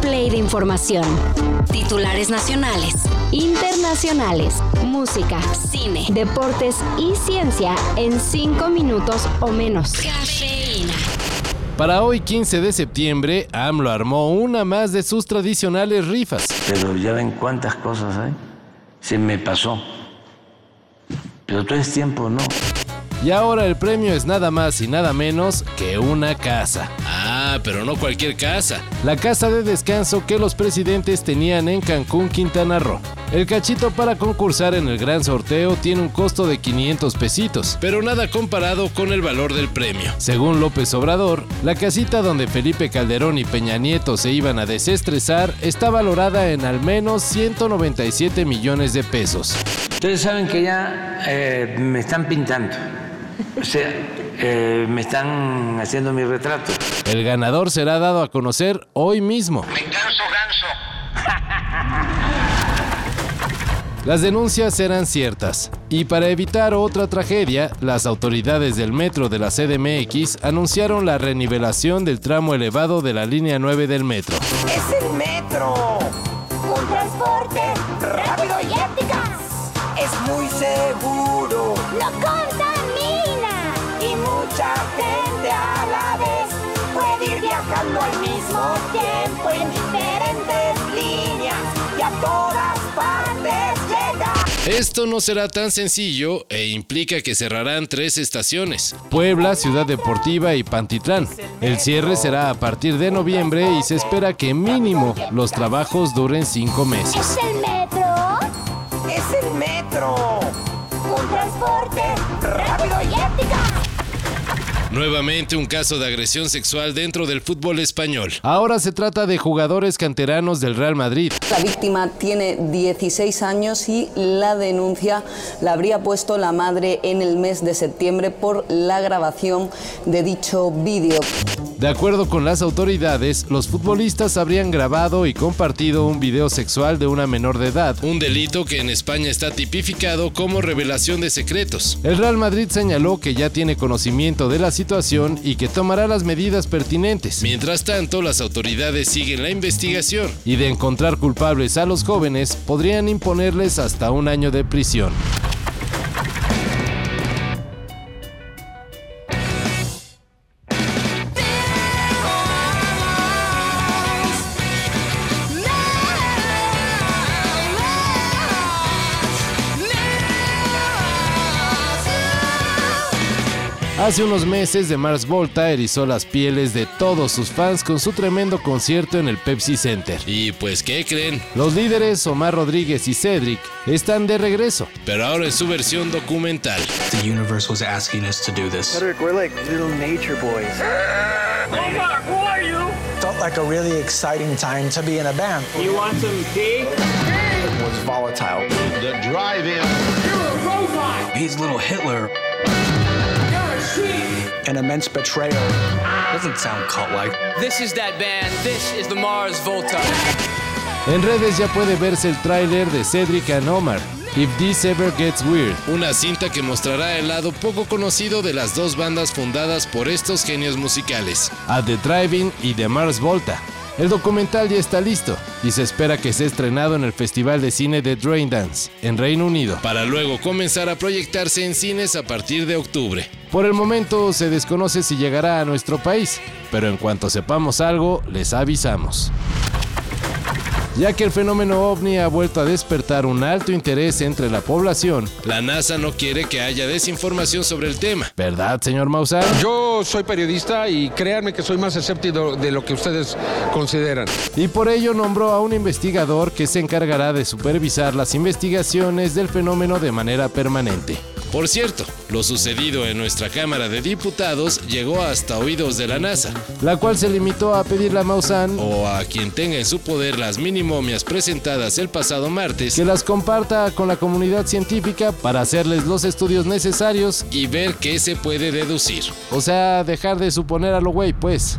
play de información. Titulares nacionales, internacionales, música, cine, deportes y ciencia en 5 minutos o menos. Cafeína. Para hoy 15 de septiembre, AMLO armó una más de sus tradicionales rifas. Pero ya ven cuántas cosas hay. Se me pasó. Pero todo es tiempo, ¿no? Y ahora el premio es nada más y nada menos que una casa. Ah, pero no cualquier casa. La casa de descanso que los presidentes tenían en Cancún, Quintana Roo. El cachito para concursar en el gran sorteo tiene un costo de 500 pesitos, pero nada comparado con el valor del premio. Según López Obrador, la casita donde Felipe Calderón y Peña Nieto se iban a desestresar está valorada en al menos 197 millones de pesos. Ustedes saben que ya eh, me están pintando. O sea, eh, me están haciendo mi retrato. El ganador será dado a conocer hoy mismo. Ganso, ganso. Las denuncias eran ciertas, y para evitar otra tragedia, las autoridades del metro de la CDMX anunciaron la renivelación del tramo elevado de la línea 9 del metro. ¡Es el metro! Un transporte rápido y eficaz. Es muy seguro. No contamina. Al mismo tiempo en diferentes líneas y a todas partes llega. Esto no será tan sencillo e implica que cerrarán tres estaciones, Puebla, Ciudad Deportiva y Pantitlán. El cierre será a partir de noviembre y se espera que mínimo los trabajos duren cinco meses. el metro? Es el metro. Un transporte rápido y. Nuevamente un caso de agresión sexual dentro del fútbol español. Ahora se trata de jugadores canteranos del Real Madrid. La víctima tiene 16 años y la denuncia la habría puesto la madre en el mes de septiembre por la grabación de dicho vídeo. De acuerdo con las autoridades, los futbolistas habrían grabado y compartido un video sexual de una menor de edad, un delito que en España está tipificado como revelación de secretos. El Real Madrid señaló que ya tiene conocimiento de la situación y que tomará las medidas pertinentes. Mientras tanto, las autoridades siguen la investigación y de encontrar culpables a los jóvenes podrían imponerles hasta un año de prisión. Hace unos meses, de Mars Volta erizó las pieles de todos sus fans con su tremendo concierto en el Pepsi Center. Y pues, ¿qué creen? Los líderes Omar Rodríguez y Cedric están de regreso, pero ahora en su versión documental. The universe was asking us to do this. Cedric, we're like little nature boys. Felt like a really exciting time to be in a band. You want some tea? It was volatile. The drive-in. He's little Hitler. An immense betrayal. Doesn't sound cult-like. This is that band. This is the Mars Volta. En redes ya puede verse el tráiler de Cedric and Omar. If This Ever Gets Weird, una cinta que mostrará el lado poco conocido de las dos bandas fundadas por estos genios musicales, At the Driving y The Mars Volta. El documental ya está listo y se espera que sea estrenado en el Festival de Cine de Dance en Reino Unido, para luego comenzar a proyectarse en cines a partir de octubre. Por el momento se desconoce si llegará a nuestro país, pero en cuanto sepamos algo, les avisamos. Ya que el fenómeno ovni ha vuelto a despertar un alto interés entre la población, la NASA no quiere que haya desinformación sobre el tema. ¿Verdad, señor Maussan? Yo soy periodista y créanme que soy más escéptico de lo que ustedes consideran. Y por ello nombró a un investigador que se encargará de supervisar las investigaciones del fenómeno de manera permanente. Por cierto, lo sucedido en nuestra Cámara de Diputados llegó hasta oídos de la NASA, la cual se limitó a pedirle a Maussan o a quien tenga en su poder las mini momias presentadas el pasado martes que las comparta con la comunidad científica para hacerles los estudios necesarios y ver qué se puede deducir. O sea, dejar de suponer a lo güey, pues.